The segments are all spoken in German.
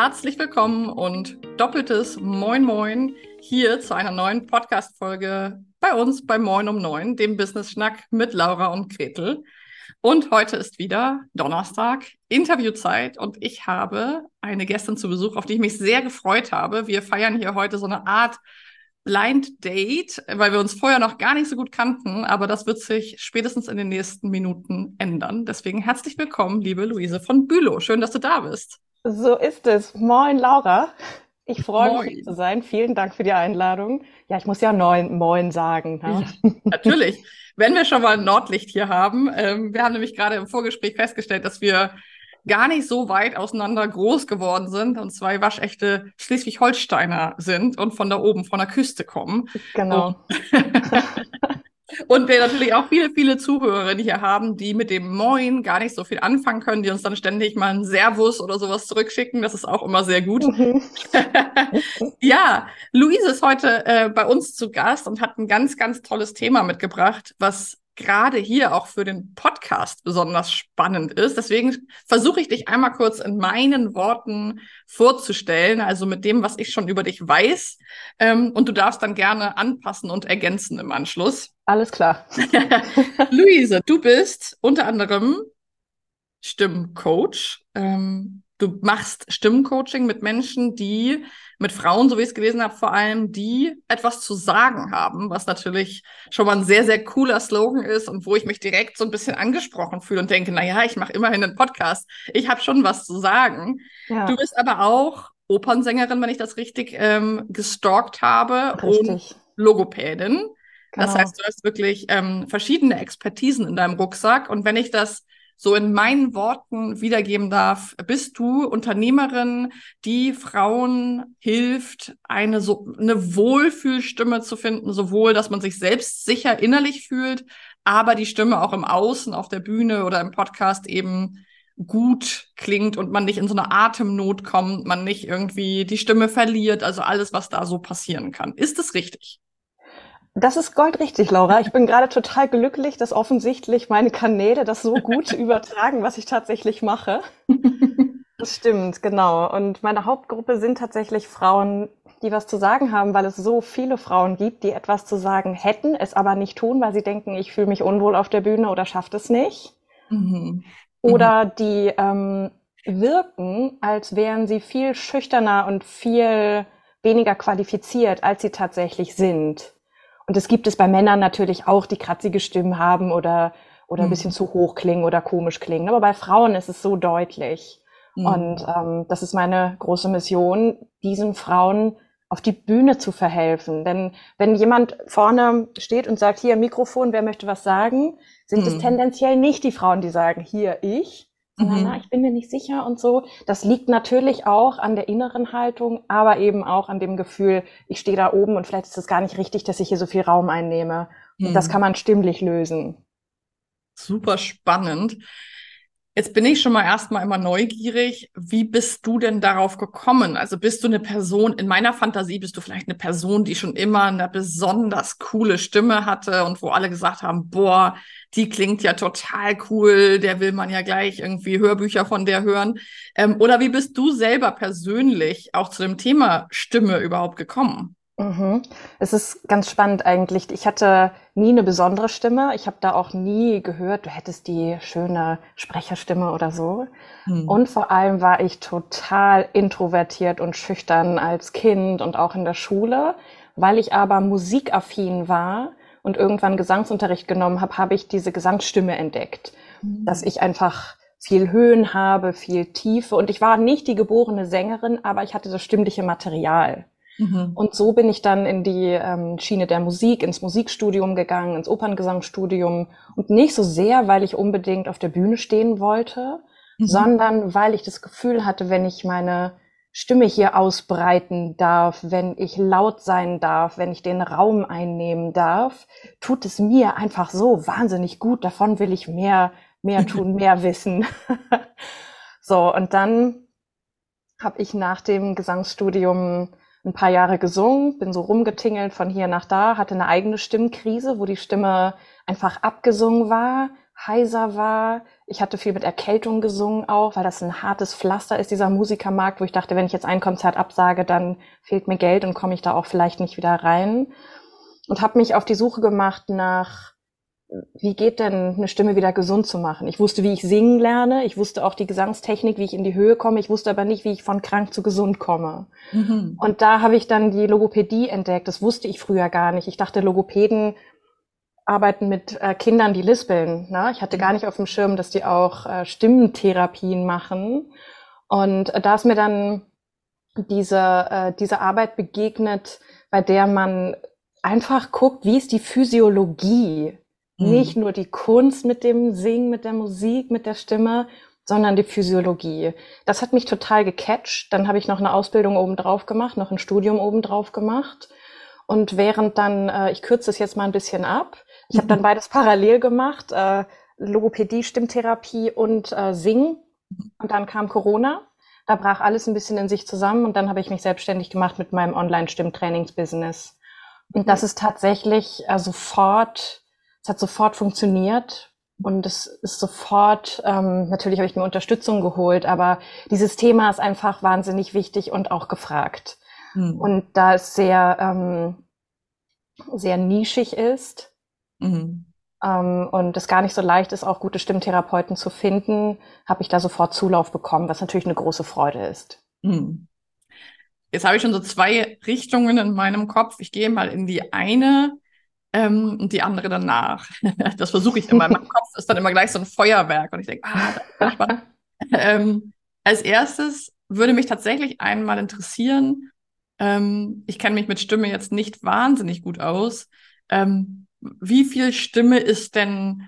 Herzlich willkommen und doppeltes Moin Moin hier zu einer neuen Podcast-Folge bei uns bei Moin um Neun, dem Business Schnack mit Laura und Gretel. Und heute ist wieder Donnerstag, Interviewzeit und ich habe eine Gästin zu Besuch, auf die ich mich sehr gefreut habe. Wir feiern hier heute so eine Art Blind Date, weil wir uns vorher noch gar nicht so gut kannten, aber das wird sich spätestens in den nächsten Minuten ändern. Deswegen herzlich willkommen, liebe Luise von Bülow. Schön, dass du da bist. So ist es. Moin, Laura. Ich freue Moin. mich, hier zu sein. Vielen Dank für die Einladung. Ja, ich muss ja neun, Moin sagen. Ne? Ja, natürlich. Wenn wir schon mal Nordlicht hier haben, ähm, wir haben nämlich gerade im Vorgespräch festgestellt, dass wir gar nicht so weit auseinander groß geworden sind und zwei waschechte Schleswig-Holsteiner sind und von da oben, von der Küste kommen. Genau. Und wir natürlich auch viele, viele Zuhörerinnen hier haben, die mit dem Moin gar nicht so viel anfangen können, die uns dann ständig mal ein Servus oder sowas zurückschicken. Das ist auch immer sehr gut. Mhm. ja, Luise ist heute äh, bei uns zu Gast und hat ein ganz, ganz tolles Thema mitgebracht, was gerade hier auch für den Podcast besonders spannend ist. Deswegen versuche ich dich einmal kurz in meinen Worten vorzustellen, also mit dem, was ich schon über dich weiß. Ähm, und du darfst dann gerne anpassen und ergänzen im Anschluss. Alles klar. Luise, du bist unter anderem Stimmcoach. Ähm, du machst Stimmcoaching mit Menschen, die mit Frauen, so wie ich es gelesen habe, vor allem, die etwas zu sagen haben, was natürlich schon mal ein sehr, sehr cooler Slogan ist und wo ich mich direkt so ein bisschen angesprochen fühle und denke, na ja, ich mache immerhin einen Podcast. Ich habe schon was zu sagen. Ja. Du bist aber auch Opernsängerin, wenn ich das richtig ähm, gestalkt habe, richtig. und Logopädin. Genau. Das heißt, du hast wirklich ähm, verschiedene Expertisen in deinem Rucksack. Und wenn ich das so in meinen Worten wiedergeben darf, bist du Unternehmerin, die Frauen hilft, eine so eine Wohlfühlstimme zu finden, sowohl, dass man sich selbst sicher innerlich fühlt, aber die Stimme auch im Außen, auf der Bühne oder im Podcast eben gut klingt und man nicht in so eine Atemnot kommt, man nicht irgendwie die Stimme verliert, also alles, was da so passieren kann. Ist es richtig? Das ist goldrichtig, Laura. Ich bin gerade total glücklich, dass offensichtlich meine Kanäle das so gut übertragen, was ich tatsächlich mache. Das stimmt, genau. Und meine Hauptgruppe sind tatsächlich Frauen, die was zu sagen haben, weil es so viele Frauen gibt, die etwas zu sagen hätten, es aber nicht tun, weil sie denken, ich fühle mich unwohl auf der Bühne oder schafft es nicht. Mhm. Oder die ähm, wirken, als wären sie viel schüchterner und viel weniger qualifiziert, als sie tatsächlich sind. Und das gibt es bei Männern natürlich auch, die kratzige Stimmen haben oder, oder ein mhm. bisschen zu hoch klingen oder komisch klingen. Aber bei Frauen ist es so deutlich. Mhm. Und ähm, das ist meine große Mission, diesen Frauen auf die Bühne zu verhelfen. Denn wenn jemand vorne steht und sagt, hier Mikrofon, wer möchte was sagen, sind es mhm. tendenziell nicht die Frauen, die sagen, hier ich, sondern mhm. na, ich bin mir nicht sicher und so. Das liegt natürlich auch an der inneren Haltung, aber eben auch an dem Gefühl, ich stehe da oben und vielleicht ist es gar nicht richtig, dass ich hier so viel Raum einnehme. Mhm. Und das mhm. kann man stimmlich lösen. Super spannend. Jetzt bin ich schon mal erstmal immer neugierig. Wie bist du denn darauf gekommen? Also bist du eine Person, in meiner Fantasie bist du vielleicht eine Person, die schon immer eine besonders coole Stimme hatte und wo alle gesagt haben, boah, die klingt ja total cool, der will man ja gleich irgendwie Hörbücher von der hören. Ähm, oder wie bist du selber persönlich auch zu dem Thema Stimme überhaupt gekommen? Mhm. Es ist ganz spannend eigentlich. Ich hatte nie eine besondere Stimme. Ich habe da auch nie gehört, du hättest die schöne Sprecherstimme oder so. Mhm. Und vor allem war ich total introvertiert und schüchtern als Kind und auch in der Schule. Weil ich aber musikaffin war und irgendwann Gesangsunterricht genommen habe, habe ich diese Gesangsstimme entdeckt. Mhm. Dass ich einfach viel Höhen habe, viel Tiefe. Und ich war nicht die geborene Sängerin, aber ich hatte das stimmliche Material. Mhm. Und so bin ich dann in die ähm, Schiene der Musik, ins Musikstudium gegangen, ins Operngesangsstudium und nicht so sehr, weil ich unbedingt auf der Bühne stehen wollte, mhm. sondern weil ich das Gefühl hatte, wenn ich meine Stimme hier ausbreiten darf, wenn ich laut sein darf, wenn ich den Raum einnehmen darf, tut es mir einfach so wahnsinnig gut. Davon will ich mehr, mehr tun, mehr wissen. so, und dann habe ich nach dem Gesangsstudium ein paar Jahre gesungen, bin so rumgetingelt von hier nach da, hatte eine eigene Stimmkrise, wo die Stimme einfach abgesungen war, heiser war. Ich hatte viel mit Erkältung gesungen auch, weil das ein hartes Pflaster ist, dieser Musikermarkt, wo ich dachte, wenn ich jetzt ein Konzert absage, dann fehlt mir Geld und komme ich da auch vielleicht nicht wieder rein. Und habe mich auf die Suche gemacht nach, wie geht denn eine Stimme wieder gesund zu machen? Ich wusste, wie ich singen lerne. Ich wusste auch die Gesangstechnik, wie ich in die Höhe komme. Ich wusste aber nicht, wie ich von krank zu gesund komme. Mhm. Und da habe ich dann die Logopädie entdeckt. Das wusste ich früher gar nicht. Ich dachte, Logopäden arbeiten mit äh, Kindern, die lispeln. Ne? Ich hatte gar nicht auf dem Schirm, dass die auch äh, Stimmentherapien machen. Und äh, da ist mir dann diese, äh, diese Arbeit begegnet, bei der man einfach guckt, wie ist die Physiologie? Mhm. Nicht nur die Kunst mit dem Singen, mit der Musik, mit der Stimme, sondern die Physiologie. Das hat mich total gecatcht. Dann habe ich noch eine Ausbildung obendrauf gemacht, noch ein Studium obendrauf gemacht. Und während dann, äh, ich kürze es jetzt mal ein bisschen ab, ich habe dann beides parallel gemacht, äh, Logopädie, Stimmtherapie und äh, Singen. Und dann kam Corona. Da brach alles ein bisschen in sich zusammen und dann habe ich mich selbstständig gemacht mit meinem Online-Stimmtrainingsbusiness. Und das ist tatsächlich äh, sofort, es hat sofort funktioniert und es ist sofort, ähm, natürlich habe ich mir Unterstützung geholt, aber dieses Thema ist einfach wahnsinnig wichtig und auch gefragt. Mhm. Und da es sehr, ähm, sehr nischig ist, Mhm. Ähm, und es gar nicht so leicht ist, auch gute Stimmtherapeuten zu finden, habe ich da sofort Zulauf bekommen, was natürlich eine große Freude ist. Mhm. Jetzt habe ich schon so zwei Richtungen in meinem Kopf. Ich gehe mal in die eine ähm, und die andere danach. das versuche ich immer. In meinem Kopf ist dann immer gleich so ein Feuerwerk und ich denke, ah, das ist spannend. ähm, als erstes würde mich tatsächlich einmal interessieren, ähm, ich kenne mich mit Stimme jetzt nicht wahnsinnig gut aus. Ähm, wie viel Stimme ist denn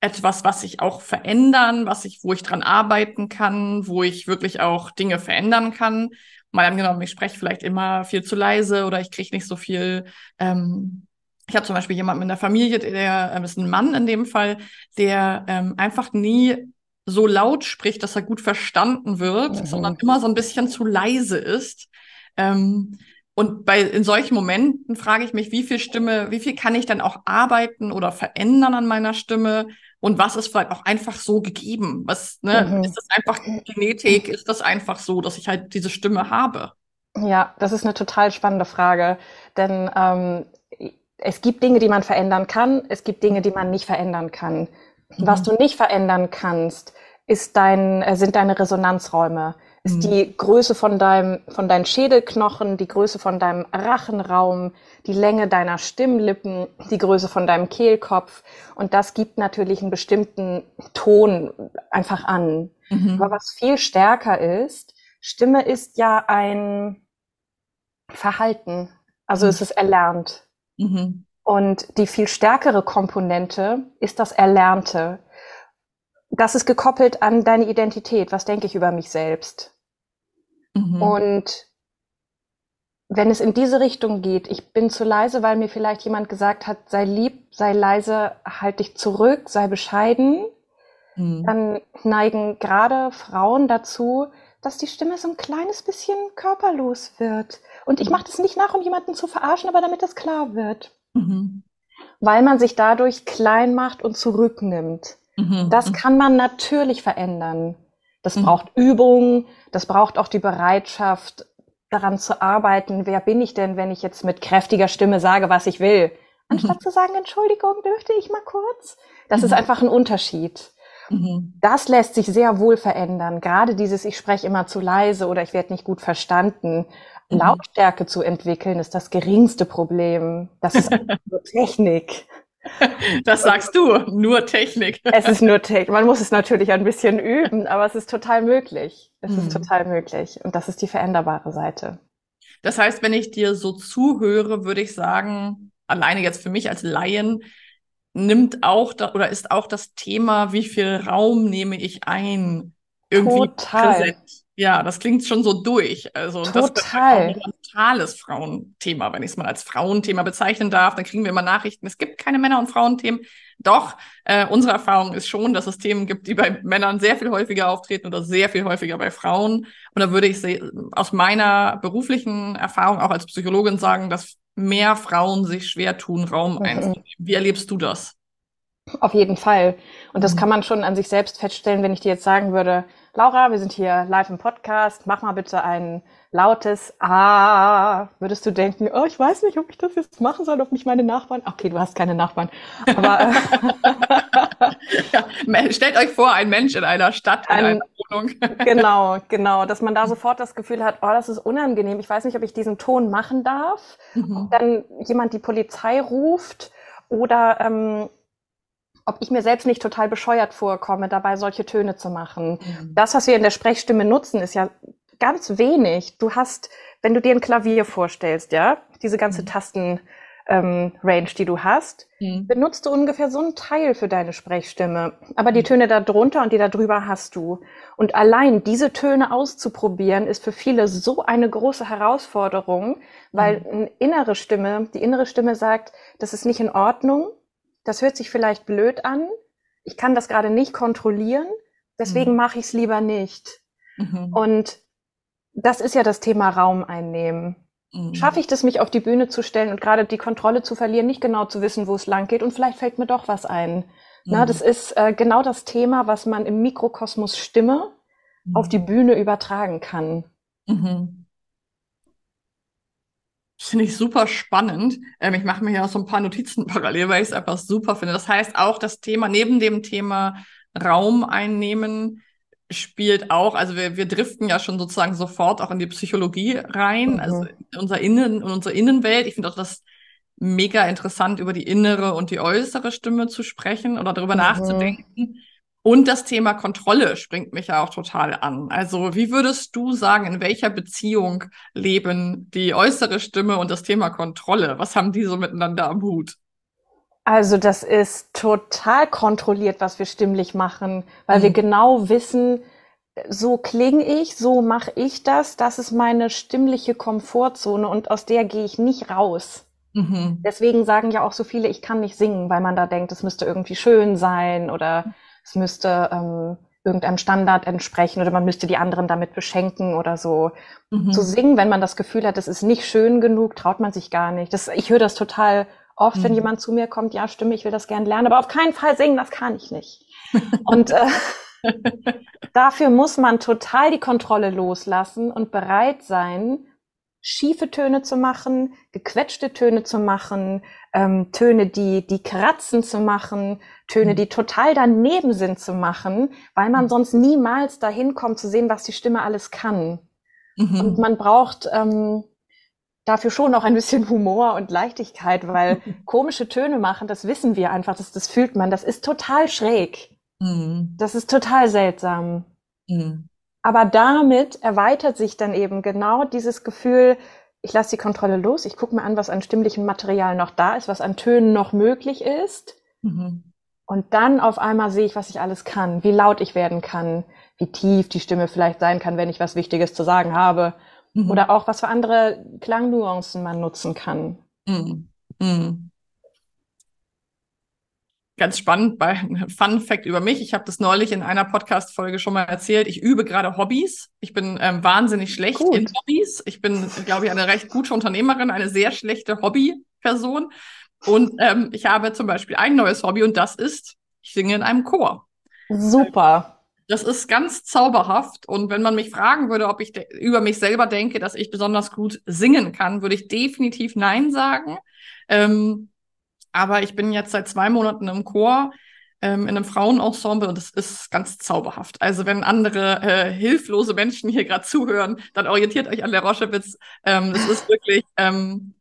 etwas, was ich auch verändern, was ich, wo ich dran arbeiten kann, wo ich wirklich auch Dinge verändern kann. Mal angenommen, ich spreche vielleicht immer viel zu leise oder ich kriege nicht so viel. Ähm, ich habe zum Beispiel jemanden in der Familie, der ähm, ist ein Mann in dem Fall, der ähm, einfach nie so laut spricht, dass er gut verstanden wird, mhm. sondern immer so ein bisschen zu leise ist. Ähm, und bei in solchen Momenten frage ich mich, wie viel Stimme, wie viel kann ich dann auch arbeiten oder verändern an meiner Stimme? Und was ist vielleicht auch einfach so gegeben? Was, ne, mhm. ist das einfach Genetik? Ist das einfach so, dass ich halt diese Stimme habe? Ja, das ist eine total spannende Frage. Denn ähm, es gibt Dinge, die man verändern kann, es gibt Dinge, die man nicht verändern kann. Mhm. Was du nicht verändern kannst, ist dein, äh, sind deine Resonanzräume ist mhm. die Größe von deinem, von deinen Schädelknochen, die Größe von deinem Rachenraum, die Länge deiner Stimmlippen, die Größe von deinem Kehlkopf. Und das gibt natürlich einen bestimmten Ton einfach an. Mhm. Aber was viel stärker ist, Stimme ist ja ein Verhalten. Also mhm. es ist erlernt. Mhm. Und die viel stärkere Komponente ist das Erlernte das ist gekoppelt an deine Identität. Was denke ich über mich selbst? Mhm. Und wenn es in diese Richtung geht, ich bin zu leise, weil mir vielleicht jemand gesagt hat, sei lieb, sei leise, halt dich zurück, sei bescheiden, mhm. dann neigen gerade Frauen dazu, dass die Stimme so ein kleines bisschen körperlos wird. Und ich mhm. mache das nicht nach, um jemanden zu verarschen, aber damit es klar wird. Mhm. Weil man sich dadurch klein macht und zurücknimmt. Mhm. Das kann man natürlich verändern. Das mhm. braucht Übung, das braucht auch die Bereitschaft, daran zu arbeiten. Wer bin ich denn, wenn ich jetzt mit kräftiger Stimme sage, was ich will? Anstatt mhm. zu sagen, Entschuldigung, dürfte ich mal kurz? Das ist mhm. einfach ein Unterschied. Mhm. Das lässt sich sehr wohl verändern. Gerade dieses, ich spreche immer zu leise oder ich werde nicht gut verstanden. Mhm. Lautstärke zu entwickeln ist das geringste Problem. Das ist nur Technik. Das sagst du, nur Technik. Es ist nur Technik. Man muss es natürlich ein bisschen üben, aber es ist total möglich. Es mhm. ist total möglich. Und das ist die veränderbare Seite. Das heißt, wenn ich dir so zuhöre, würde ich sagen, alleine jetzt für mich als Laien, nimmt auch da, oder ist auch das Thema, wie viel Raum nehme ich ein, irgendwie Total. präsent. Ja, das klingt schon so durch. Also Total. das ist ein totales Frauenthema, wenn ich es mal als Frauenthema bezeichnen darf. Dann kriegen wir immer Nachrichten, es gibt keine Männer- und Frauenthemen. Doch, äh, unsere Erfahrung ist schon, dass es Themen gibt, die bei Männern sehr viel häufiger auftreten oder sehr viel häufiger bei Frauen. Und da würde ich aus meiner beruflichen Erfahrung auch als Psychologin sagen, dass mehr Frauen sich schwer tun, Raum mhm. einzunehmen. Wie erlebst du das? Auf jeden Fall. Und das mhm. kann man schon an sich selbst feststellen, wenn ich dir jetzt sagen würde, Laura, wir sind hier live im Podcast, mach mal bitte ein lautes Ah. Würdest du denken, oh, ich weiß nicht, ob ich das jetzt machen soll, ob mich meine Nachbarn. Okay, du hast keine Nachbarn. Aber ja, stellt euch vor, ein Mensch in einer Stadt, in ein, einer Wohnung. genau, genau, dass man da sofort das Gefühl hat, oh, das ist unangenehm. Ich weiß nicht, ob ich diesen Ton machen darf. Mhm. Ob dann jemand die Polizei ruft oder ähm, ob ich mir selbst nicht total bescheuert vorkomme, dabei solche Töne zu machen. Mhm. Das, was wir in der Sprechstimme nutzen, ist ja ganz wenig. Du hast, wenn du dir ein Klavier vorstellst, ja, diese ganze mhm. Tasten, ähm, Range, die du hast, mhm. benutzt du ungefähr so einen Teil für deine Sprechstimme. Aber die mhm. Töne da drunter und die da drüber hast du. Und allein diese Töne auszuprobieren, ist für viele so eine große Herausforderung, weil mhm. eine innere Stimme, die innere Stimme sagt, das ist nicht in Ordnung, das hört sich vielleicht blöd an, ich kann das gerade nicht kontrollieren, deswegen mhm. mache ich es lieber nicht. Mhm. Und das ist ja das Thema Raum einnehmen. Mhm. Schaffe ich das, mich auf die Bühne zu stellen und gerade die Kontrolle zu verlieren, nicht genau zu wissen, wo es lang geht und vielleicht fällt mir doch was ein. Mhm. Na, das ist äh, genau das Thema, was man im Mikrokosmos Stimme mhm. auf die Bühne übertragen kann. Mhm. Das finde ich super spannend. Ähm, ich mache mir auch so ein paar Notizen parallel, weil ich es einfach super finde. Das heißt, auch das Thema, neben dem Thema Raum einnehmen, spielt auch, also wir, wir driften ja schon sozusagen sofort auch in die Psychologie rein, mhm. also in unser Innen, in unsere Innenwelt. Ich finde auch das mega interessant, über die innere und die äußere Stimme zu sprechen oder darüber mhm. nachzudenken. Und das Thema Kontrolle springt mich ja auch total an. Also wie würdest du sagen, in welcher Beziehung leben die äußere Stimme und das Thema Kontrolle? Was haben die so miteinander am Hut? Also das ist total kontrolliert, was wir stimmlich machen, weil mhm. wir genau wissen, so klinge ich, so mache ich das, das ist meine stimmliche Komfortzone und aus der gehe ich nicht raus. Mhm. Deswegen sagen ja auch so viele, ich kann nicht singen, weil man da denkt, es müsste irgendwie schön sein oder es müsste ähm, irgendeinem Standard entsprechen oder man müsste die anderen damit beschenken oder so. Mhm. Zu singen, wenn man das Gefühl hat, es ist nicht schön genug, traut man sich gar nicht. Das, ich höre das total oft, mhm. wenn jemand zu mir kommt, ja, stimme, ich will das gern lernen, aber auf keinen Fall singen, das kann ich nicht. Und äh, dafür muss man total die Kontrolle loslassen und bereit sein, schiefe Töne zu machen, gequetschte Töne zu machen, ähm, Töne, die, die kratzen zu machen, Töne, mhm. die total daneben sind zu machen, weil man mhm. sonst niemals dahin kommt zu sehen, was die Stimme alles kann. Mhm. Und man braucht ähm, dafür schon auch ein bisschen Humor und Leichtigkeit, weil komische Töne machen, das wissen wir einfach, das, das fühlt man, das ist total schräg. Mhm. Das ist total seltsam. Mhm. Aber damit erweitert sich dann eben genau dieses Gefühl, ich lasse die Kontrolle los, ich gucke mir an, was an stimmlichem Material noch da ist, was an Tönen noch möglich ist. Mhm. Und dann auf einmal sehe ich, was ich alles kann, wie laut ich werden kann, wie tief die Stimme vielleicht sein kann, wenn ich was Wichtiges zu sagen habe. Mhm. Oder auch, was für andere Klangnuancen man nutzen kann. Mhm. Mhm ganz spannend bei Fun Fact über mich. Ich habe das neulich in einer Podcast-Folge schon mal erzählt. Ich übe gerade Hobbys. Ich bin ähm, wahnsinnig schlecht Gut. in Hobbys. Ich bin, glaube ich, eine recht gute Unternehmerin, eine sehr schlechte Hobbyperson. Und ähm, ich habe zum Beispiel ein neues Hobby und das ist, ich singe in einem Chor. Super. Das ist ganz zauberhaft. Und wenn man mich fragen würde, ob ich über mich selber denke, dass ich besonders gut singen kann, würde ich definitiv Nein sagen. Ähm, aber ich bin jetzt seit zwei Monaten im Chor, ähm, in einem Frauenensemble und es ist ganz zauberhaft. Also wenn andere äh, hilflose Menschen hier gerade zuhören, dann orientiert euch an der Roschewitz. Ähm, es ist wirklich, ähm,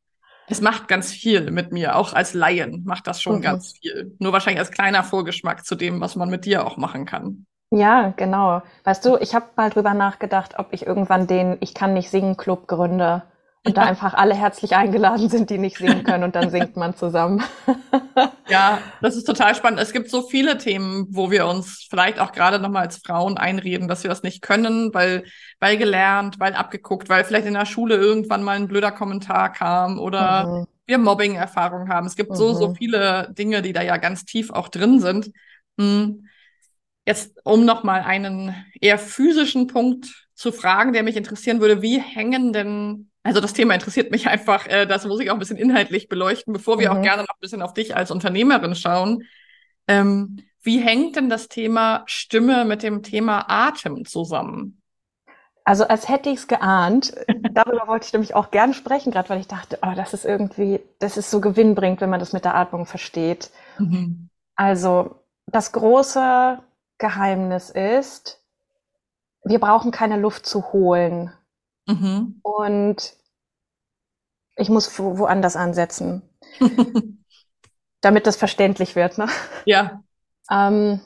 es macht ganz viel mit mir, auch als Laien macht das schon mhm. ganz viel. Nur wahrscheinlich als kleiner Vorgeschmack zu dem, was man mit dir auch machen kann. Ja, genau. Weißt du, ich habe mal drüber nachgedacht, ob ich irgendwann den Ich kann nicht singen Club gründe und da einfach alle herzlich eingeladen sind, die nicht singen können und dann singt man zusammen. ja, das ist total spannend. Es gibt so viele Themen, wo wir uns vielleicht auch gerade nochmal als Frauen einreden, dass wir das nicht können, weil, weil gelernt, weil abgeguckt, weil vielleicht in der Schule irgendwann mal ein blöder Kommentar kam oder mhm. wir Mobbing-Erfahrungen haben. Es gibt mhm. so, so mhm. viele Dinge, die da ja ganz tief auch drin sind. Hm. Jetzt, um nochmal einen eher physischen Punkt zu fragen, der mich interessieren würde, wie hängen denn also das Thema interessiert mich einfach. Äh, das muss ich auch ein bisschen inhaltlich beleuchten, bevor wir mhm. auch gerne noch ein bisschen auf dich als Unternehmerin schauen. Ähm, wie hängt denn das Thema Stimme mit dem Thema Atem zusammen? Also als hätte ich es geahnt. Darüber wollte ich nämlich auch gern sprechen, gerade weil ich dachte, oh, das ist irgendwie, das ist so gewinnbringend, wenn man das mit der Atmung versteht. Mhm. Also das große Geheimnis ist, wir brauchen keine Luft zu holen. Mhm. Und ich muss wo, woanders ansetzen, damit das verständlich wird. Ne? Ja. Ähm,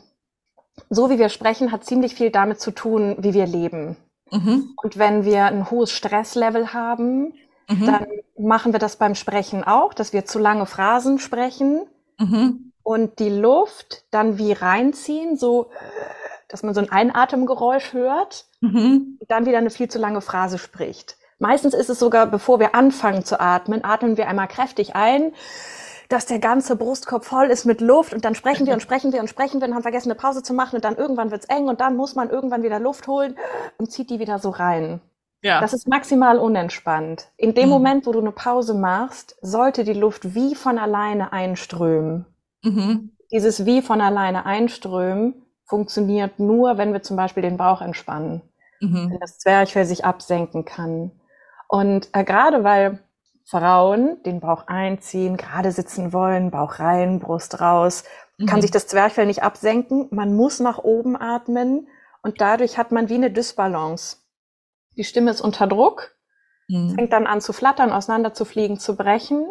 so wie wir sprechen, hat ziemlich viel damit zu tun, wie wir leben. Mhm. Und wenn wir ein hohes Stresslevel haben, mhm. dann machen wir das beim Sprechen auch, dass wir zu lange Phrasen sprechen mhm. Und die Luft dann wie reinziehen, so dass man so ein Einatemgeräusch hört mhm. und dann wieder eine viel zu lange Phrase spricht. Meistens ist es sogar, bevor wir anfangen zu atmen, atmen wir einmal kräftig ein, dass der ganze Brustkorb voll ist mit Luft und dann sprechen wir und sprechen wir und sprechen wir und haben vergessen, eine Pause zu machen und dann irgendwann wird's eng und dann muss man irgendwann wieder Luft holen und zieht die wieder so rein. Ja. Das ist maximal unentspannt. In dem mhm. Moment, wo du eine Pause machst, sollte die Luft wie von alleine einströmen. Mhm. Dieses wie von alleine einströmen funktioniert nur, wenn wir zum Beispiel den Bauch entspannen, mhm. wenn das Zwerchfell sich absenken kann. Und äh, gerade weil Frauen den Bauch einziehen, gerade sitzen wollen, Bauch rein, Brust raus, mhm. kann sich das Zwerchfell nicht absenken. Man muss nach oben atmen und dadurch hat man wie eine Dysbalance. Die Stimme ist unter Druck, mhm. fängt dann an zu flattern, auseinanderzufliegen, zu brechen.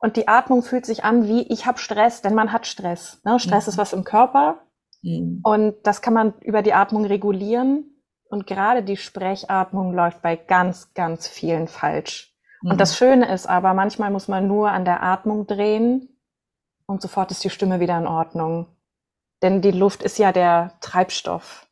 Und die Atmung fühlt sich an wie, ich habe Stress, denn man hat Stress. Ne? Stress mhm. ist was im Körper, Mhm. Und das kann man über die Atmung regulieren. Und gerade die Sprechatmung läuft bei ganz, ganz vielen falsch. Mhm. Und das Schöne ist aber, manchmal muss man nur an der Atmung drehen und sofort ist die Stimme wieder in Ordnung. Denn die Luft ist ja der Treibstoff.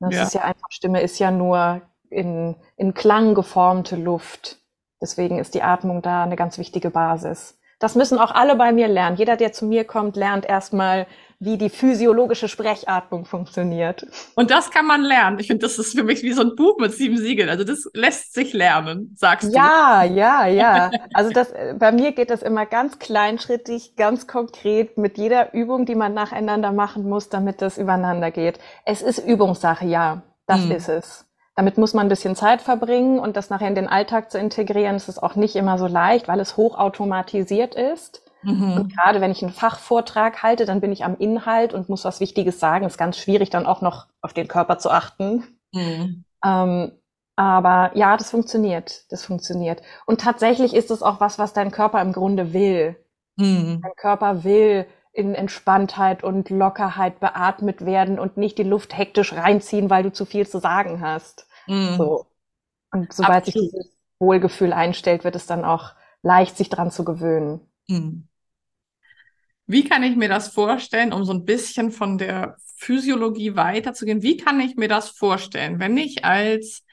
Das ja. ist ja einfach, Stimme ist ja nur in, in Klang geformte Luft. Deswegen ist die Atmung da eine ganz wichtige Basis. Das müssen auch alle bei mir lernen. Jeder, der zu mir kommt, lernt erstmal wie die physiologische Sprechatmung funktioniert. Und das kann man lernen. Ich finde, das ist für mich wie so ein Buch mit sieben Siegeln. Also das lässt sich lernen, sagst du. Ja, ja, ja. Also das, bei mir geht das immer ganz kleinschrittig, ganz konkret mit jeder Übung, die man nacheinander machen muss, damit das übereinander geht. Es ist Übungssache, ja. Das hm. ist es. Damit muss man ein bisschen Zeit verbringen und das nachher in den Alltag zu integrieren, ist es auch nicht immer so leicht, weil es hochautomatisiert ist. Mhm. Und gerade wenn ich einen Fachvortrag halte, dann bin ich am Inhalt und muss was Wichtiges sagen. Ist ganz schwierig, dann auch noch auf den Körper zu achten. Mhm. Ähm, aber ja, das funktioniert. Das funktioniert. Und tatsächlich ist es auch was, was dein Körper im Grunde will. Mhm. Dein Körper will in Entspanntheit und Lockerheit beatmet werden und nicht die Luft hektisch reinziehen, weil du zu viel zu sagen hast. Mhm. So. Und sobald Absolut. sich dieses Wohlgefühl einstellt, wird es dann auch leicht, sich dran zu gewöhnen. Mhm. Wie kann ich mir das vorstellen, um so ein bisschen von der Physiologie weiterzugehen? Wie kann ich mir das vorstellen, wenn ich als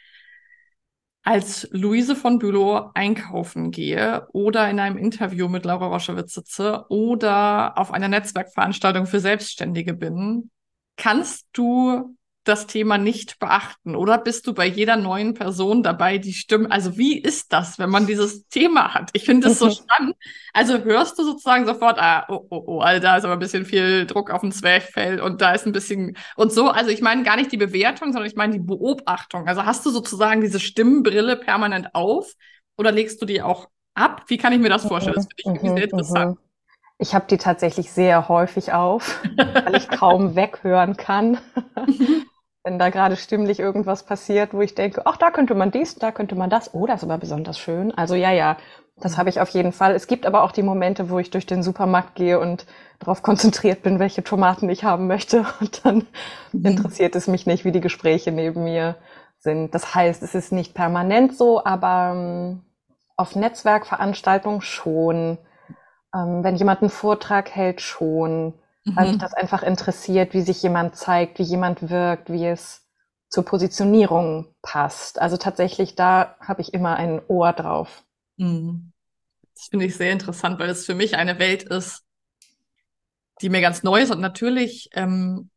als Luise von Bülow einkaufen gehe oder in einem Interview mit Laura Roschewitz sitze oder auf einer Netzwerkveranstaltung für Selbstständige bin, kannst du das Thema nicht beachten? Oder bist du bei jeder neuen Person dabei, die Stimme? Also wie ist das, wenn man dieses Thema hat? Ich finde das so spannend. Also hörst du sozusagen sofort, ah, oh, oh, oh, also da ist aber ein bisschen viel Druck auf dem Zwerchfell und da ist ein bisschen und so. Also ich meine gar nicht die Bewertung, sondern ich meine die Beobachtung. Also hast du sozusagen diese Stimmenbrille permanent auf oder legst du die auch ab? Wie kann ich mir das vorstellen? Das finde ich mhm, sehr interessant. Mhm. Ich habe die tatsächlich sehr häufig auf, weil ich kaum weghören kann. Wenn da gerade stimmlich irgendwas passiert, wo ich denke, ach, da könnte man dies, da könnte man das, oh, das ist aber besonders schön. Also ja, ja, das habe ich auf jeden Fall. Es gibt aber auch die Momente, wo ich durch den Supermarkt gehe und darauf konzentriert bin, welche Tomaten ich haben möchte. Und dann mhm. interessiert es mich nicht, wie die Gespräche neben mir sind. Das heißt, es ist nicht permanent so, aber ähm, auf Netzwerkveranstaltungen schon. Ähm, wenn jemand einen Vortrag hält, schon weil mich mhm. das einfach interessiert, wie sich jemand zeigt, wie jemand wirkt, wie es zur Positionierung passt. Also tatsächlich, da habe ich immer ein Ohr drauf. Mhm. Das finde ich sehr interessant, weil es für mich eine Welt ist, die mir ganz neu ist. Und natürlich ähm,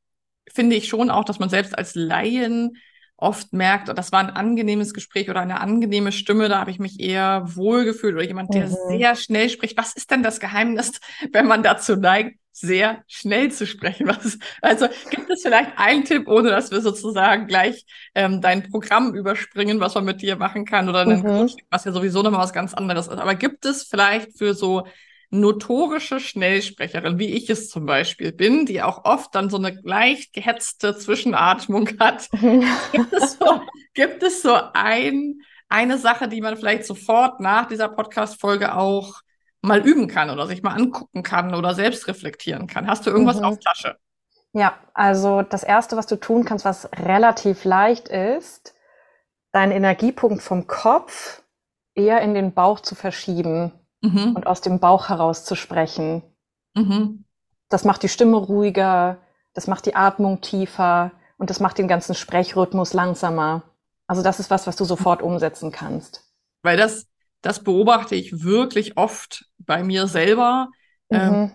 finde ich schon auch, dass man selbst als Laien oft merkt, das war ein angenehmes Gespräch oder eine angenehme Stimme, da habe ich mich eher wohlgefühlt oder jemand, der mhm. sehr schnell spricht. Was ist denn das Geheimnis, wenn man dazu neigt, sehr schnell zu sprechen. Was, also gibt es vielleicht einen Tipp, ohne dass wir sozusagen gleich ähm, dein Programm überspringen, was man mit dir machen kann oder mhm. Coaching, was ja sowieso nochmal was ganz anderes ist. Aber gibt es vielleicht für so notorische Schnellsprecherin, wie ich es zum Beispiel bin, die auch oft dann so eine leicht gehetzte Zwischenatmung hat, gibt es so, gibt es so ein, eine Sache, die man vielleicht sofort nach dieser Podcast-Folge auch mal üben kann oder sich mal angucken kann oder selbst reflektieren kann? Hast du irgendwas mhm. auf Tasche? Ja, also das Erste, was du tun kannst, was relativ leicht ist, deinen Energiepunkt vom Kopf eher in den Bauch zu verschieben mhm. und aus dem Bauch heraus zu sprechen. Mhm. Das macht die Stimme ruhiger, das macht die Atmung tiefer und das macht den ganzen Sprechrhythmus langsamer. Also das ist was, was du sofort umsetzen kannst. Weil das, das beobachte ich wirklich oft bei mir selber. Ähm, mhm.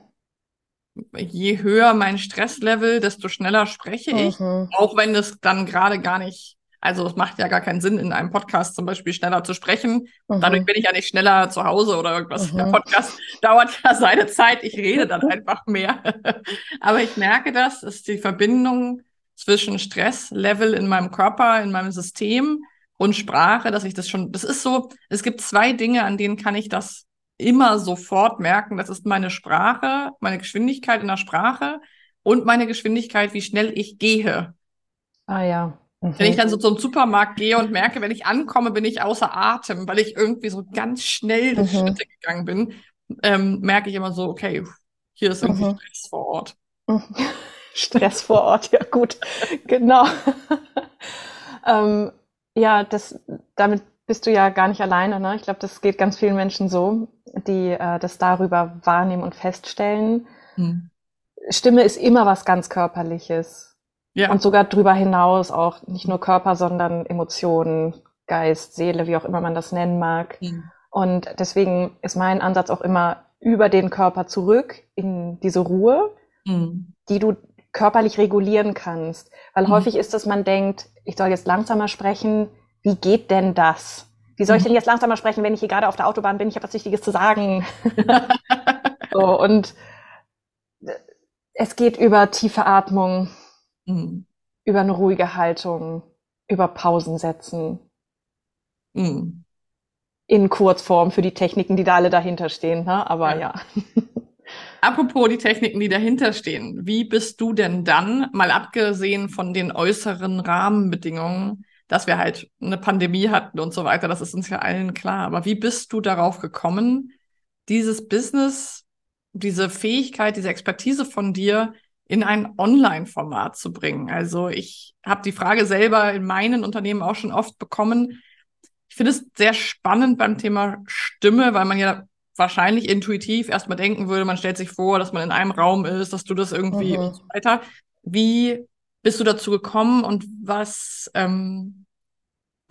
Ähm, je höher mein Stresslevel, desto schneller spreche ich, mhm. auch wenn es dann gerade gar nicht also es macht ja gar keinen Sinn, in einem Podcast zum Beispiel schneller zu sprechen. Mhm. Dadurch bin ich ja nicht schneller zu Hause oder irgendwas. Mhm. Der Podcast dauert ja seine Zeit. Ich rede dann einfach mehr. Aber ich merke das, ist die Verbindung zwischen Stresslevel in meinem Körper, in meinem System und Sprache, dass ich das schon, das ist so, es gibt zwei Dinge, an denen kann ich das immer sofort merken. Das ist meine Sprache, meine Geschwindigkeit in der Sprache und meine Geschwindigkeit, wie schnell ich gehe. Ah ja. Mhm. Wenn ich dann so zum Supermarkt gehe und merke, wenn ich ankomme, bin ich außer Atem, weil ich irgendwie so ganz schnell mhm. Schritte gegangen bin, ähm, merke ich immer so, okay, hier ist irgendwie mhm. Stress vor Ort. Stress vor Ort, ja gut, genau. ähm, ja, das, damit bist du ja gar nicht alleine. Ne? Ich glaube, das geht ganz vielen Menschen so, die äh, das darüber wahrnehmen und feststellen. Mhm. Stimme ist immer was ganz Körperliches. Ja. Und sogar drüber hinaus auch nicht nur Körper, sondern Emotionen, Geist, Seele, wie auch immer man das nennen mag. Mhm. Und deswegen ist mein Ansatz auch immer über den Körper zurück in diese Ruhe, mhm. die du körperlich regulieren kannst. Weil mhm. häufig ist es, man denkt, ich soll jetzt langsamer sprechen. Wie geht denn das? Wie soll ich mhm. denn jetzt langsamer sprechen, wenn ich hier gerade auf der Autobahn bin? Ich habe was Wichtiges zu sagen. so, und es geht über tiefe Atmung, Mhm. Über eine ruhige Haltung, über Pausen setzen. Mhm. In Kurzform für die Techniken, die da alle dahinter stehen, ne? aber ja. ja. Apropos die Techniken, die dahinter stehen. Wie bist du denn dann, mal abgesehen von den äußeren Rahmenbedingungen, dass wir halt eine Pandemie hatten und so weiter, das ist uns ja allen klar. Aber wie bist du darauf gekommen, dieses Business, diese Fähigkeit, diese Expertise von dir in ein Online-Format zu bringen. Also ich habe die Frage selber in meinen Unternehmen auch schon oft bekommen. Ich finde es sehr spannend beim Thema Stimme, weil man ja wahrscheinlich intuitiv erstmal denken würde, man stellt sich vor, dass man in einem Raum ist, dass du das irgendwie mhm. und so weiter. Wie bist du dazu gekommen und was ähm,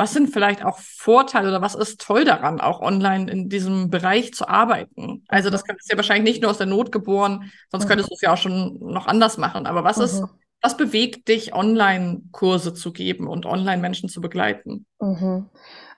was sind vielleicht auch Vorteile oder was ist toll daran, auch online in diesem Bereich zu arbeiten? Also das ist ja wahrscheinlich nicht nur aus der Not geboren, sonst mhm. könntest du es ja auch schon noch anders machen. Aber was ist, mhm. was bewegt dich, Online-Kurse zu geben und Online-Menschen zu begleiten? Mhm.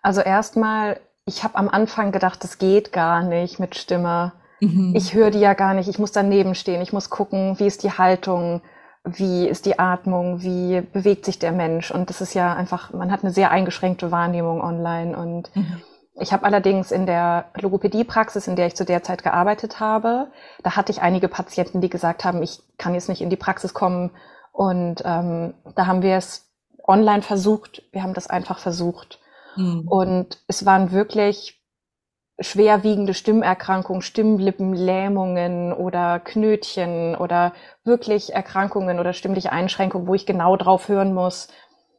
Also erstmal, ich habe am Anfang gedacht, das geht gar nicht mit Stimme. Mhm. Ich höre die ja gar nicht, ich muss daneben stehen, ich muss gucken, wie ist die Haltung, wie ist die Atmung, wie bewegt sich der Mensch. Und das ist ja einfach, man hat eine sehr eingeschränkte Wahrnehmung online. Und mhm. ich habe allerdings in der Logopädie-Praxis, in der ich zu der Zeit gearbeitet habe, da hatte ich einige Patienten, die gesagt haben, ich kann jetzt nicht in die Praxis kommen. Und ähm, da haben wir es online versucht. Wir haben das einfach versucht. Mhm. Und es waren wirklich schwerwiegende Stimmerkrankungen, Stimmlippenlähmungen oder Knötchen oder wirklich Erkrankungen oder stimmliche Einschränkungen, wo ich genau drauf hören muss,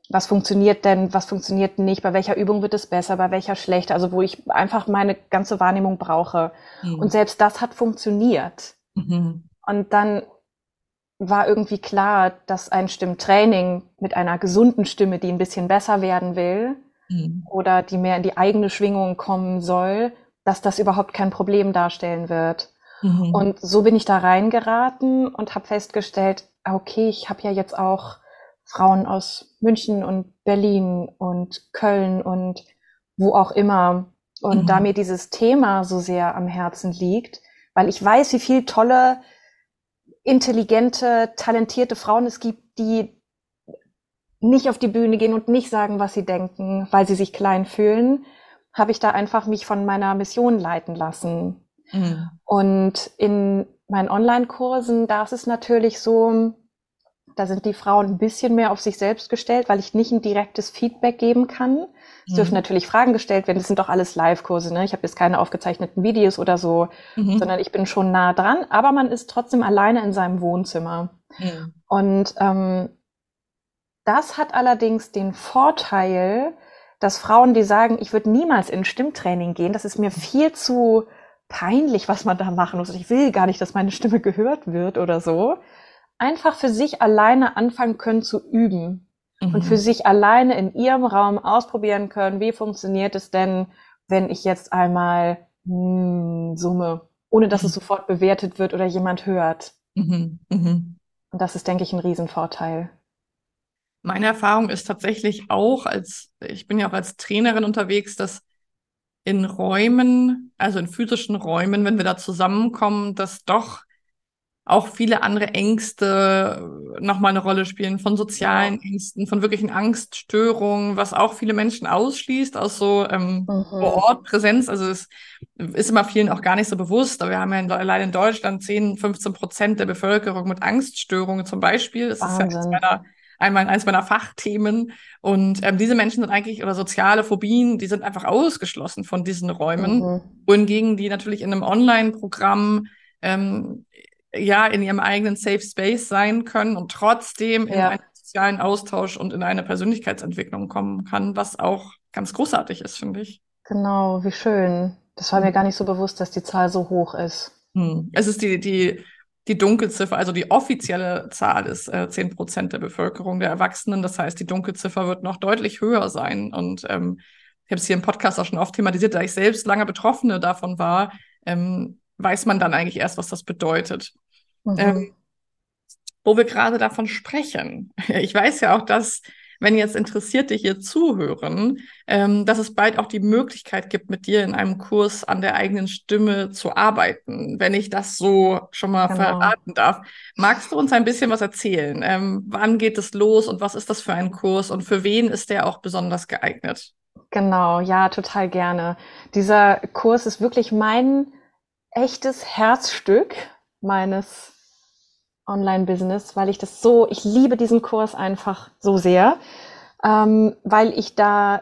was funktioniert denn, was funktioniert nicht, bei welcher Übung wird es besser, bei welcher schlechter, also wo ich einfach meine ganze Wahrnehmung brauche. Mhm. Und selbst das hat funktioniert. Mhm. Und dann war irgendwie klar, dass ein Stimmtraining mit einer gesunden Stimme, die ein bisschen besser werden will, mhm. oder die mehr in die eigene Schwingung kommen soll, dass das überhaupt kein Problem darstellen wird. Mhm. Und so bin ich da reingeraten und habe festgestellt, ah, okay, ich habe ja jetzt auch Frauen aus München und Berlin und Köln und wo auch immer. Und mhm. da mir dieses Thema so sehr am Herzen liegt, weil ich weiß, wie viel tolle intelligente, talentierte Frauen es gibt, die nicht auf die Bühne gehen und nicht sagen, was sie denken, weil sie sich klein fühlen, habe ich da einfach mich von meiner Mission leiten lassen. Mhm. Und in meinen Online-Kursen, da ist es natürlich so, da sind die Frauen ein bisschen mehr auf sich selbst gestellt, weil ich nicht ein direktes Feedback geben kann. Es mhm. dürfen natürlich Fragen gestellt werden. Das sind doch alles Live-Kurse. Ne? Ich habe jetzt keine aufgezeichneten Videos oder so, mhm. sondern ich bin schon nah dran. Aber man ist trotzdem alleine in seinem Wohnzimmer. Mhm. Und ähm, das hat allerdings den Vorteil, dass Frauen, die sagen, ich würde niemals in Stimmtraining gehen, das ist mir viel zu peinlich, was man da machen muss. Ich will gar nicht, dass meine Stimme gehört wird oder so. Einfach für sich alleine anfangen können zu üben mhm. und für sich alleine in ihrem Raum ausprobieren können, wie funktioniert es denn, wenn ich jetzt einmal hm, summe, ohne dass mhm. es sofort bewertet wird oder jemand hört. Mhm. mhm. Und das ist, denke ich, ein Riesenvorteil. Meine Erfahrung ist tatsächlich auch, als ich bin ja auch als Trainerin unterwegs, dass in Räumen, also in physischen Räumen, wenn wir da zusammenkommen, dass doch auch viele andere Ängste nochmal eine Rolle spielen, von sozialen. Ängsten, von wirklichen Angststörungen, was auch viele Menschen ausschließt aus so ähm, mhm. Vor-Ort-Präsenz. Also es ist immer vielen auch gar nicht so bewusst, aber wir haben ja in, allein in Deutschland 10, 15 Prozent der Bevölkerung mit Angststörungen zum Beispiel. Das Wahnsinn. ist ja eines meiner einmal eins meiner Fachthemen. Und ähm, diese Menschen sind eigentlich, oder soziale Phobien, die sind einfach ausgeschlossen von diesen Räumen. Mhm. Wohingegen die natürlich in einem Online-Programm ähm, ja in ihrem eigenen Safe Space sein können und trotzdem ja. in einen sozialen Austausch und in eine Persönlichkeitsentwicklung kommen kann, was auch ganz großartig ist, finde ich. Genau, wie schön. Das war mir gar nicht so bewusst, dass die Zahl so hoch ist. Hm. Es ist die, die die Dunkelziffer, also die offizielle Zahl ist äh, 10 Prozent der Bevölkerung der Erwachsenen. Das heißt, die Dunkelziffer wird noch deutlich höher sein. Und ähm, ich habe es hier im Podcast auch schon oft thematisiert, da ich selbst lange Betroffene davon war, ähm, weiß man dann eigentlich erst, was das bedeutet. Mhm. Ähm, wo wir gerade davon sprechen. Ich weiß ja auch, dass wenn jetzt Interessierte hier zuhören, ähm, dass es bald auch die Möglichkeit gibt, mit dir in einem Kurs an der eigenen Stimme zu arbeiten, wenn ich das so schon mal genau. verraten darf. Magst du uns ein bisschen was erzählen? Ähm, wann geht es los und was ist das für ein Kurs und für wen ist der auch besonders geeignet? Genau, ja, total gerne. Dieser Kurs ist wirklich mein echtes Herzstück meines Online-Business, weil ich das so, ich liebe diesen Kurs einfach so sehr, ähm, weil ich da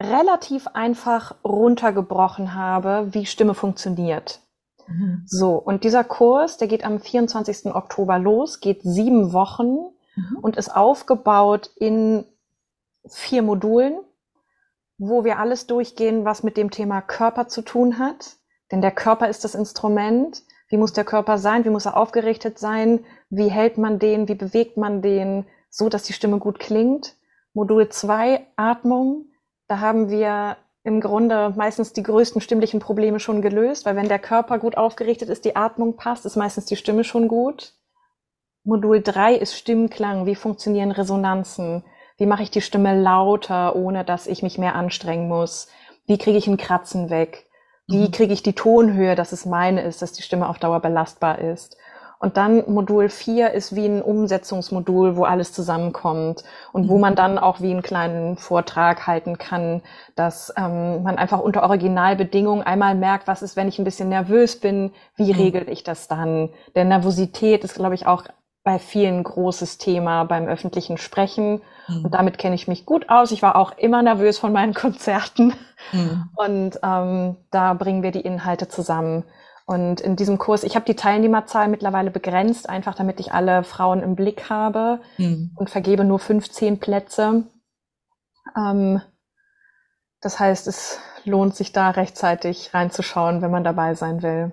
relativ einfach runtergebrochen habe, wie Stimme funktioniert. Mhm. So, und dieser Kurs, der geht am 24. Oktober los, geht sieben Wochen mhm. und ist aufgebaut in vier Modulen, wo wir alles durchgehen, was mit dem Thema Körper zu tun hat. Denn der Körper ist das Instrument. Wie muss der Körper sein? Wie muss er aufgerichtet sein? Wie hält man den? Wie bewegt man den? So, dass die Stimme gut klingt. Modul 2, Atmung. Da haben wir im Grunde meistens die größten stimmlichen Probleme schon gelöst, weil wenn der Körper gut aufgerichtet ist, die Atmung passt, ist meistens die Stimme schon gut. Modul 3 ist Stimmklang. Wie funktionieren Resonanzen? Wie mache ich die Stimme lauter, ohne dass ich mich mehr anstrengen muss? Wie kriege ich ein Kratzen weg? Wie mhm. kriege ich die Tonhöhe, dass es meine ist, dass die Stimme auf Dauer belastbar ist? Und dann Modul 4 ist wie ein Umsetzungsmodul, wo alles zusammenkommt und wo mhm. man dann auch wie einen kleinen Vortrag halten kann, dass ähm, man einfach unter Originalbedingungen einmal merkt, was ist, wenn ich ein bisschen nervös bin, wie mhm. regel ich das dann? Denn Nervosität ist, glaube ich, auch bei vielen großes Thema beim öffentlichen Sprechen. Mhm. Und damit kenne ich mich gut aus. Ich war auch immer nervös von meinen Konzerten. Mhm. Und ähm, da bringen wir die Inhalte zusammen. Und in diesem Kurs, ich habe die Teilnehmerzahl mittlerweile begrenzt, einfach damit ich alle Frauen im Blick habe mhm. und vergebe nur 15 Plätze. Ähm, das heißt, es lohnt sich da rechtzeitig reinzuschauen, wenn man dabei sein will.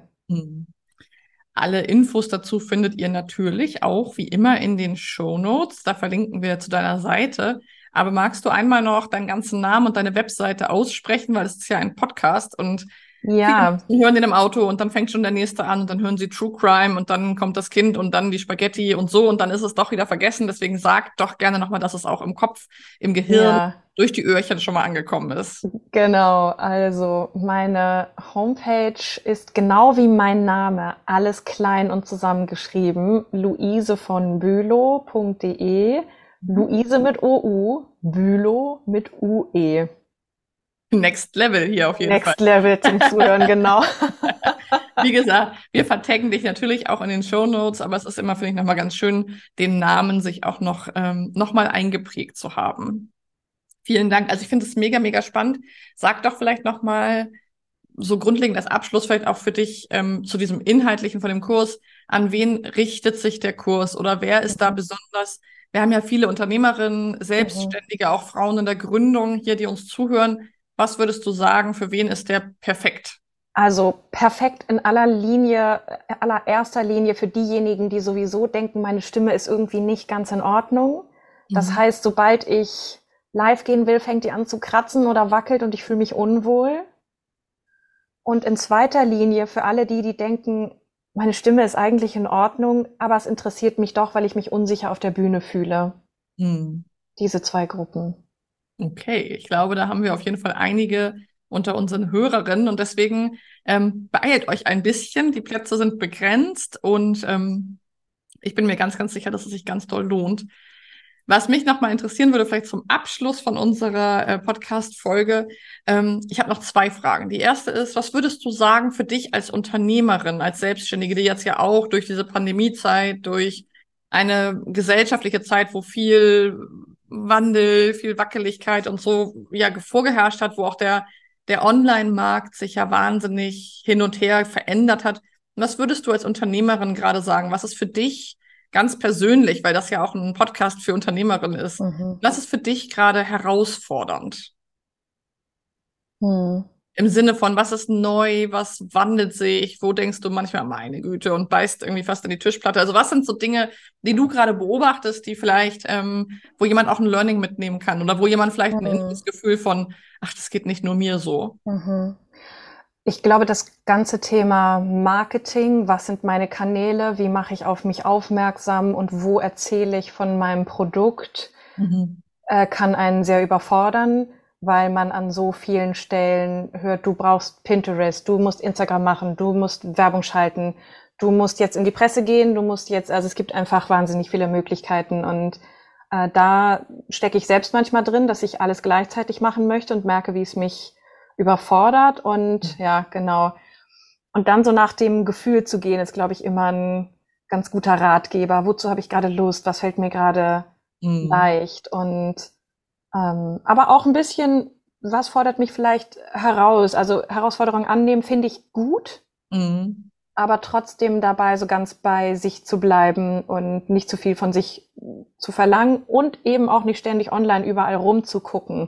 Alle Infos dazu findet ihr natürlich auch wie immer in den Show Notes. Da verlinken wir zu deiner Seite. Aber magst du einmal noch deinen ganzen Namen und deine Webseite aussprechen, weil es ist ja ein Podcast und ja. Die hören den im Auto und dann fängt schon der nächste an und dann hören sie True Crime und dann kommt das Kind und dann die Spaghetti und so und dann ist es doch wieder vergessen. Deswegen sagt doch gerne nochmal, dass es auch im Kopf, im Gehirn ja. Durch die Öhrchen schon mal angekommen ist. Genau, also meine Homepage ist genau wie mein Name, alles klein und zusammengeschrieben, luise von bülow.de, Luise mit OU, Bülow mit UE. Next Level hier auf jeden Next Fall. Level zum Zuhören, genau. Wie gesagt, wir vertaggen dich natürlich auch in den Show Notes, aber es ist immer, finde ich, nochmal ganz schön, den Namen sich auch noch, ähm, noch mal eingeprägt zu haben. Vielen Dank. Also ich finde es mega, mega spannend. Sag doch vielleicht nochmal so grundlegend als Abschluss vielleicht auch für dich ähm, zu diesem Inhaltlichen von dem Kurs. An wen richtet sich der Kurs oder wer ist da besonders? Wir haben ja viele Unternehmerinnen, Selbstständige, mhm. auch Frauen in der Gründung hier, die uns zuhören. Was würdest du sagen, für wen ist der perfekt? Also perfekt in aller Linie, allererster Linie für diejenigen, die sowieso denken, meine Stimme ist irgendwie nicht ganz in Ordnung. Das mhm. heißt, sobald ich live gehen will, fängt die an zu kratzen oder wackelt und ich fühle mich unwohl. Und in zweiter Linie für alle die, die denken, meine Stimme ist eigentlich in Ordnung, aber es interessiert mich doch, weil ich mich unsicher auf der Bühne fühle. Mhm. Diese zwei Gruppen. Okay, ich glaube, da haben wir auf jeden Fall einige unter unseren Hörerinnen und deswegen ähm, beeilt euch ein bisschen. Die Plätze sind begrenzt und ähm, ich bin mir ganz, ganz sicher, dass es sich ganz doll lohnt. Was mich nochmal interessieren würde, vielleicht zum Abschluss von unserer äh, Podcast-Folge, ähm, ich habe noch zwei Fragen. Die erste ist, was würdest du sagen für dich als Unternehmerin, als Selbstständige, die jetzt ja auch durch diese Pandemiezeit, durch eine gesellschaftliche Zeit, wo viel Wandel, viel Wackeligkeit und so ja vorgeherrscht hat, wo auch der der Online-Markt sich ja wahnsinnig hin und her verändert hat. Was würdest du als Unternehmerin gerade sagen? Was ist für dich ganz persönlich, weil das ja auch ein Podcast für Unternehmerinnen ist, mhm. was ist für dich gerade herausfordernd? Mhm. Im Sinne von, was ist neu, was wandelt sich, wo denkst du manchmal, meine Güte, und beißt irgendwie fast in die Tischplatte. Also was sind so Dinge, die du gerade beobachtest, die vielleicht, ähm, wo jemand auch ein Learning mitnehmen kann oder wo jemand vielleicht mhm. ein inneres Gefühl von, ach, das geht nicht nur mir so. Mhm. Ich glaube, das ganze Thema Marketing, was sind meine Kanäle, wie mache ich auf mich aufmerksam und wo erzähle ich von meinem Produkt, mhm. äh, kann einen sehr überfordern, weil man an so vielen Stellen hört, du brauchst Pinterest, du musst Instagram machen, du musst Werbung schalten, du musst jetzt in die Presse gehen, du musst jetzt, also es gibt einfach wahnsinnig viele Möglichkeiten und äh, da stecke ich selbst manchmal drin, dass ich alles gleichzeitig machen möchte und merke, wie es mich überfordert und mhm. ja, genau. Und dann so nach dem Gefühl zu gehen, ist, glaube ich, immer ein ganz guter Ratgeber. Wozu habe ich gerade Lust? Was fällt mir gerade mhm. leicht? Und ähm, aber auch ein bisschen, was fordert mich vielleicht heraus? Also Herausforderungen annehmen finde ich gut. Mhm aber trotzdem dabei so ganz bei sich zu bleiben und nicht zu viel von sich zu verlangen und eben auch nicht ständig online überall rumzugucken,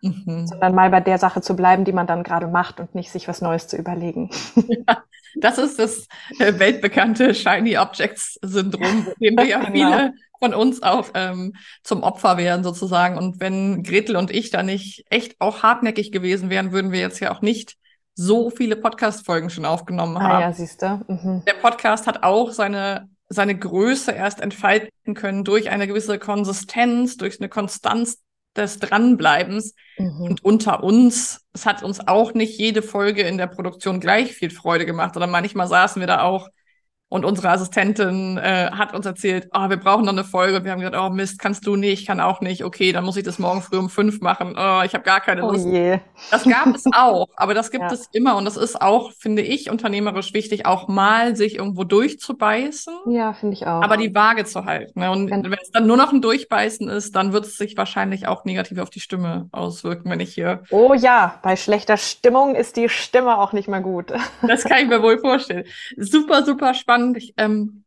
mhm. sondern mal bei der Sache zu bleiben, die man dann gerade macht und nicht sich was Neues zu überlegen. Ja, das ist das äh, weltbekannte Shiny Objects Syndrom, dem wir ja genau. viele von uns auch ähm, zum Opfer wären sozusagen. Und wenn Gretel und ich da nicht echt auch hartnäckig gewesen wären, würden wir jetzt ja auch nicht so viele Podcast-Folgen schon aufgenommen ah, haben. Ja, siehst du. Mhm. Der Podcast hat auch seine, seine Größe erst entfalten können durch eine gewisse Konsistenz, durch eine Konstanz des Dranbleibens. Mhm. Und unter uns, es hat uns auch nicht jede Folge in der Produktion gleich viel Freude gemacht, sondern manchmal saßen wir da auch und unsere Assistentin äh, hat uns erzählt, oh, wir brauchen noch eine Folge. Wir haben gesagt, oh Mist, kannst du nicht, ich kann auch nicht. Okay, dann muss ich das morgen früh um fünf machen. Oh, ich habe gar keine oh Lust. Oh je. Das gab es auch, aber das gibt ja. es immer. Und das ist auch, finde ich, unternehmerisch wichtig, auch mal sich irgendwo durchzubeißen. Ja, finde ich auch. Aber die Waage zu halten. Ne? Und wenn es dann nur noch ein Durchbeißen ist, dann wird es sich wahrscheinlich auch negativ auf die Stimme auswirken, wenn ich hier. Oh ja, bei schlechter Stimmung ist die Stimme auch nicht mehr gut. Das kann ich mir wohl vorstellen. Super, super spannend spannend. Ich, ähm,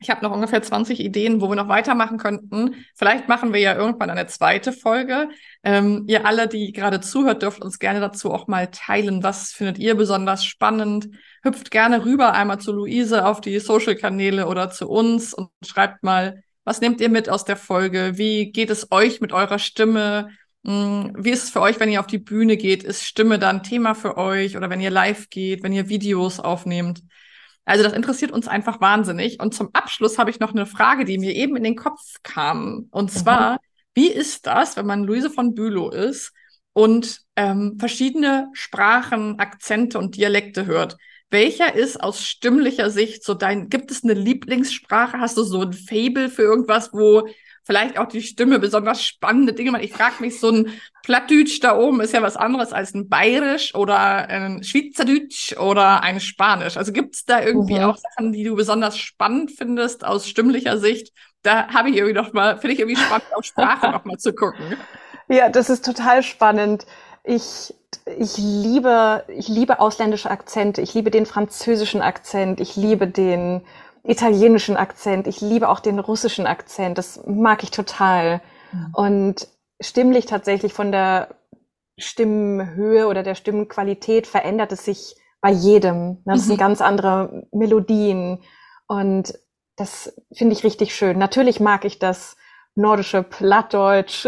ich habe noch ungefähr 20 Ideen, wo wir noch weitermachen könnten. Vielleicht machen wir ja irgendwann eine zweite Folge. Ähm, ihr alle, die gerade zuhört, dürft uns gerne dazu auch mal teilen. Was findet ihr besonders spannend? Hüpft gerne rüber einmal zu Luise auf die Social-Kanäle oder zu uns und schreibt mal, was nehmt ihr mit aus der Folge? Wie geht es euch mit eurer Stimme? Hm, wie ist es für euch, wenn ihr auf die Bühne geht? Ist Stimme dann Thema für euch? Oder wenn ihr live geht, wenn ihr Videos aufnehmt? Also das interessiert uns einfach wahnsinnig. Und zum Abschluss habe ich noch eine Frage, die mir eben in den Kopf kam. Und mhm. zwar, mhm. Wie ist das, wenn man Luise von Bülow ist und ähm, verschiedene Sprachen, Akzente und Dialekte hört? Welcher ist aus stimmlicher Sicht so dein, gibt es eine Lieblingssprache? Hast du so ein Fable für irgendwas, wo vielleicht auch die Stimme besonders spannende Dinge macht? Ich frage mich, so ein Plattdeutsch da oben ist ja was anderes als ein Bayerisch oder ein Schweizerdeutsch oder ein Spanisch. Also gibt es da irgendwie mhm. auch Sachen, die du besonders spannend findest aus stimmlicher Sicht? Da habe ich irgendwie noch mal, finde ich irgendwie spannend, auf Sprache noch mal zu gucken. Ja, das ist total spannend. Ich ich liebe, ich liebe ausländische Akzente. Ich liebe den französischen Akzent. Ich liebe den italienischen Akzent. Ich liebe auch den russischen Akzent. Das mag ich total. Mhm. Und stimmlich tatsächlich von der Stimmenhöhe oder der Stimmenqualität verändert es sich bei jedem. Das mhm. sind ganz andere Melodien. Und das finde ich richtig schön. Natürlich mag ich das nordische Plattdeutsch.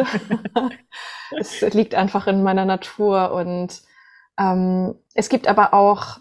es liegt einfach in meiner Natur und ähm, es gibt aber auch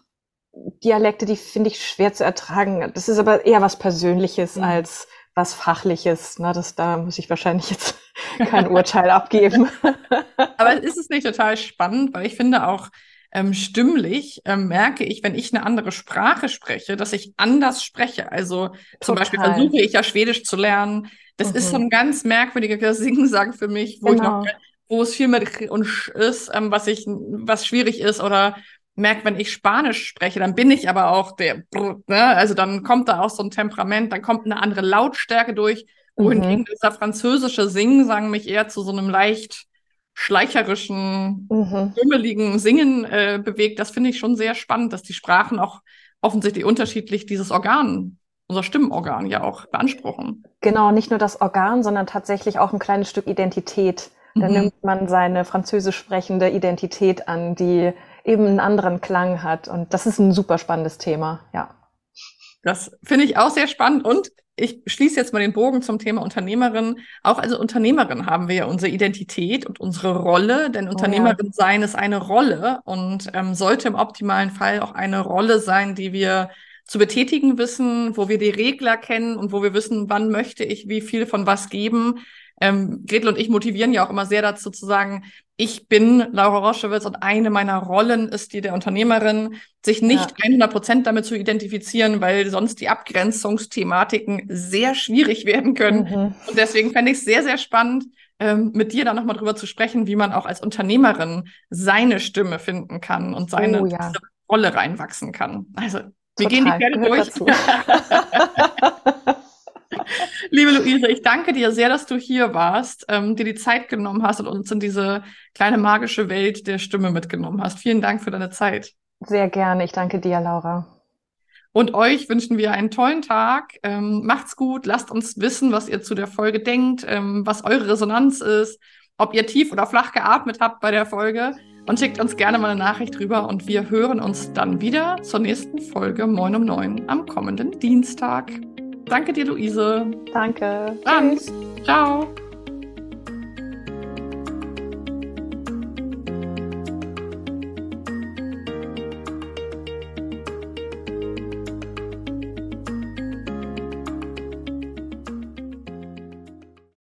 Dialekte, die finde ich schwer zu ertragen. Das ist aber eher was Persönliches mhm. als was Fachliches. Ne? Das, da muss ich wahrscheinlich jetzt kein Urteil abgeben. aber ist es nicht total spannend, weil ich finde auch, ähm, stimmlich ähm, merke ich, wenn ich eine andere Sprache spreche, dass ich anders spreche. Also zum Beispiel versuche ich ja Schwedisch zu lernen. Das mhm. ist so mhm. ein ganz merkwürdiger Singsang für mich, wo genau. ich noch, genau. wo es viel mit und ist, ähm, was ich, was schwierig ist oder merke, wenn ich Spanisch spreche, dann bin ich aber auch der, ne? also dann kommt da auch so ein Temperament, dann kommt eine andere Lautstärke durch, wohingegen mhm. dieser französische Singsang mich eher zu so einem leicht schleicherischen, mhm. Singen äh, bewegt. Das finde ich schon sehr spannend, dass die Sprachen auch offensichtlich unterschiedlich dieses Organ unser Stimmenorgan ja auch beanspruchen. Genau, nicht nur das Organ, sondern tatsächlich auch ein kleines Stück Identität. Da mhm. nimmt man seine französisch sprechende Identität an, die eben einen anderen Klang hat. Und das ist ein super spannendes Thema, ja. Das finde ich auch sehr spannend. Und ich schließe jetzt mal den Bogen zum Thema Unternehmerin. Auch als Unternehmerin haben wir ja unsere Identität und unsere Rolle, denn Unternehmerin oh ja. sein ist eine Rolle und ähm, sollte im optimalen Fall auch eine Rolle sein, die wir zu betätigen wissen, wo wir die Regler kennen und wo wir wissen, wann möchte ich wie viel von was geben. Ähm, Gretel und ich motivieren ja auch immer sehr dazu zu sagen, ich bin Laura Roschewitz und eine meiner Rollen ist die der Unternehmerin, sich nicht ja. 100 Prozent damit zu identifizieren, weil sonst die Abgrenzungsthematiken sehr schwierig werden können. Mhm. Und deswegen fände ich es sehr, sehr spannend, ähm, mit dir da nochmal drüber zu sprechen, wie man auch als Unternehmerin seine Stimme finden kann und seine oh, ja. Rolle reinwachsen kann. Also wir gehen die Pferde durch. Liebe Luise, ich danke dir sehr, dass du hier warst, ähm, dir die Zeit genommen hast und uns in diese kleine magische Welt der Stimme mitgenommen hast. Vielen Dank für deine Zeit. Sehr gerne. Ich danke dir, Laura. Und euch wünschen wir einen tollen Tag. Ähm, macht's gut. Lasst uns wissen, was ihr zu der Folge denkt, ähm, was eure Resonanz ist, ob ihr tief oder flach geatmet habt bei der Folge und schickt uns gerne mal eine Nachricht rüber und wir hören uns dann wieder zur nächsten Folge Moin um 9 am kommenden Dienstag. Danke dir, Luise. Danke. Dann. Tschüss. Ciao.